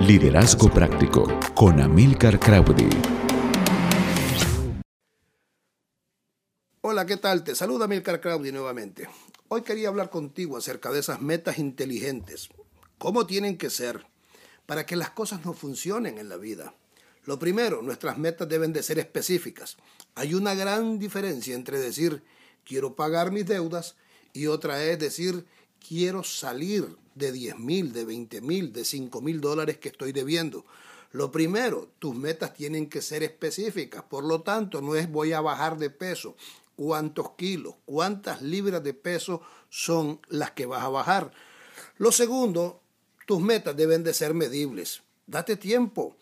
Liderazgo Práctico con Amilcar Crowdy. Hola, ¿qué tal? Te saluda Amilcar Crowdy nuevamente. Hoy quería hablar contigo acerca de esas metas inteligentes. ¿Cómo tienen que ser para que las cosas no funcionen en la vida? Lo primero, nuestras metas deben de ser específicas. Hay una gran diferencia entre decir quiero pagar mis deudas y otra es decir quiero salir de 10 mil, de 20 mil, de 5 mil dólares que estoy debiendo. Lo primero, tus metas tienen que ser específicas, por lo tanto, no es voy a bajar de peso, cuántos kilos, cuántas libras de peso son las que vas a bajar. Lo segundo, tus metas deben de ser medibles. Date tiempo.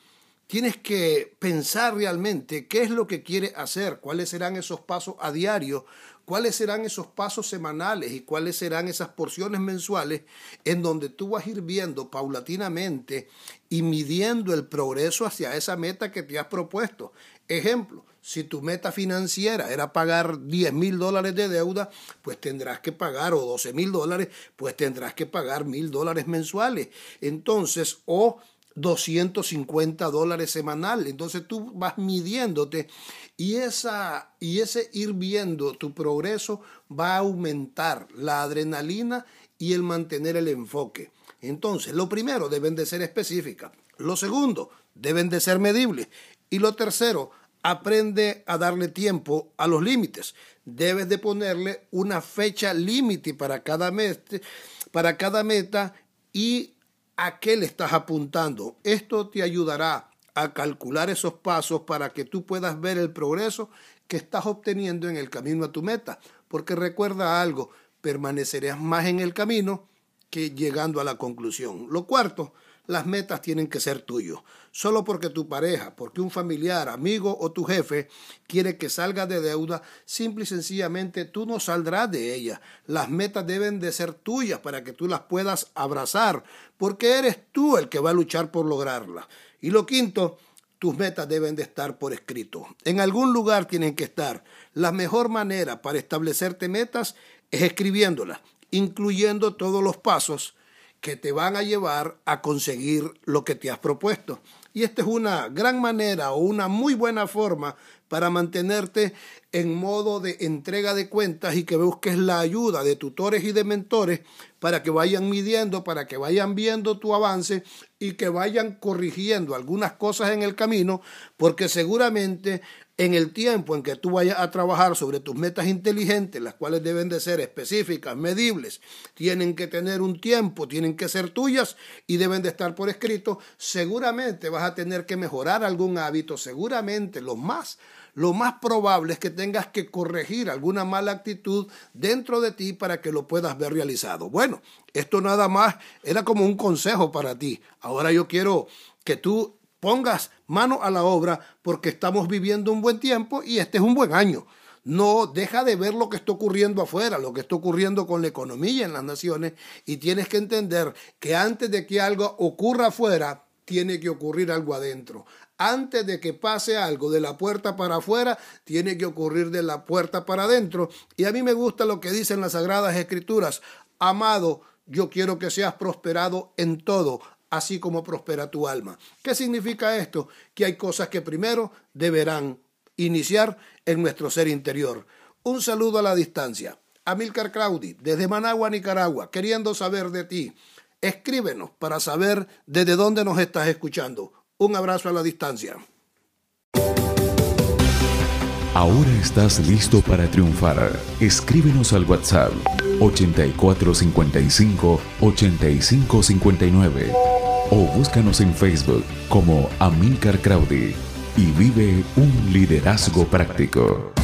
Tienes que pensar realmente qué es lo que quieres hacer, cuáles serán esos pasos a diario cuáles serán esos pasos semanales y cuáles serán esas porciones mensuales en donde tú vas a ir viendo paulatinamente y midiendo el progreso hacia esa meta que te has propuesto. Ejemplo, si tu meta financiera era pagar 10 mil dólares de deuda, pues tendrás que pagar, o 12 mil dólares, pues tendrás que pagar mil dólares mensuales. Entonces, o 250 dólares semanal. Entonces tú vas midiéndote y, esa, y ese ir viendo tu progreso va a aumentar la adrenalina y el mantener el enfoque. Entonces, lo primero, deben de ser específicas. Lo segundo, deben de ser medibles. Y lo tercero, aprende a darle tiempo a los límites. Debes de ponerle una fecha límite para cada mes, para cada meta y a qué le estás apuntando. Esto te ayudará a calcular esos pasos para que tú puedas ver el progreso que estás obteniendo en el camino a tu meta. Porque recuerda algo, permanecerás más en el camino que llegando a la conclusión. Lo cuarto, las metas tienen que ser tuyos. Solo porque tu pareja, porque un familiar, amigo o tu jefe quiere que salgas de deuda, simple y sencillamente tú no saldrás de ella. Las metas deben de ser tuyas para que tú las puedas abrazar, porque eres tú el que va a luchar por lograrlas. Y lo quinto, tus metas deben de estar por escrito. En algún lugar tienen que estar. La mejor manera para establecerte metas es escribiéndolas, incluyendo todos los pasos que te van a llevar a conseguir lo que te has propuesto. Y esta es una gran manera o una muy buena forma para mantenerte en modo de entrega de cuentas y que busques la ayuda de tutores y de mentores para que vayan midiendo, para que vayan viendo tu avance y que vayan corrigiendo algunas cosas en el camino, porque seguramente en el tiempo en que tú vayas a trabajar sobre tus metas inteligentes, las cuales deben de ser específicas, medibles, tienen que tener un tiempo, tienen que ser tuyas y deben de estar por escrito, seguramente a tener que mejorar algún hábito, seguramente lo más lo más probable es que tengas que corregir alguna mala actitud dentro de ti para que lo puedas ver realizado. Bueno, esto nada más era como un consejo para ti. Ahora yo quiero que tú pongas mano a la obra porque estamos viviendo un buen tiempo y este es un buen año. No deja de ver lo que está ocurriendo afuera, lo que está ocurriendo con la economía en las naciones y tienes que entender que antes de que algo ocurra afuera, tiene que ocurrir algo adentro. Antes de que pase algo de la puerta para afuera, tiene que ocurrir de la puerta para adentro. Y a mí me gusta lo que dicen las Sagradas Escrituras. Amado, yo quiero que seas prosperado en todo, así como prospera tu alma. ¿Qué significa esto? Que hay cosas que primero deberán iniciar en nuestro ser interior. Un saludo a la distancia. Amilcar Claudi, desde Managua, Nicaragua, queriendo saber de ti. Escríbenos para saber desde dónde nos estás escuchando. Un abrazo a la distancia. Ahora estás listo para triunfar. Escríbenos al WhatsApp 8455 8559 o búscanos en Facebook como Amilcar Crowdy y vive un liderazgo práctico.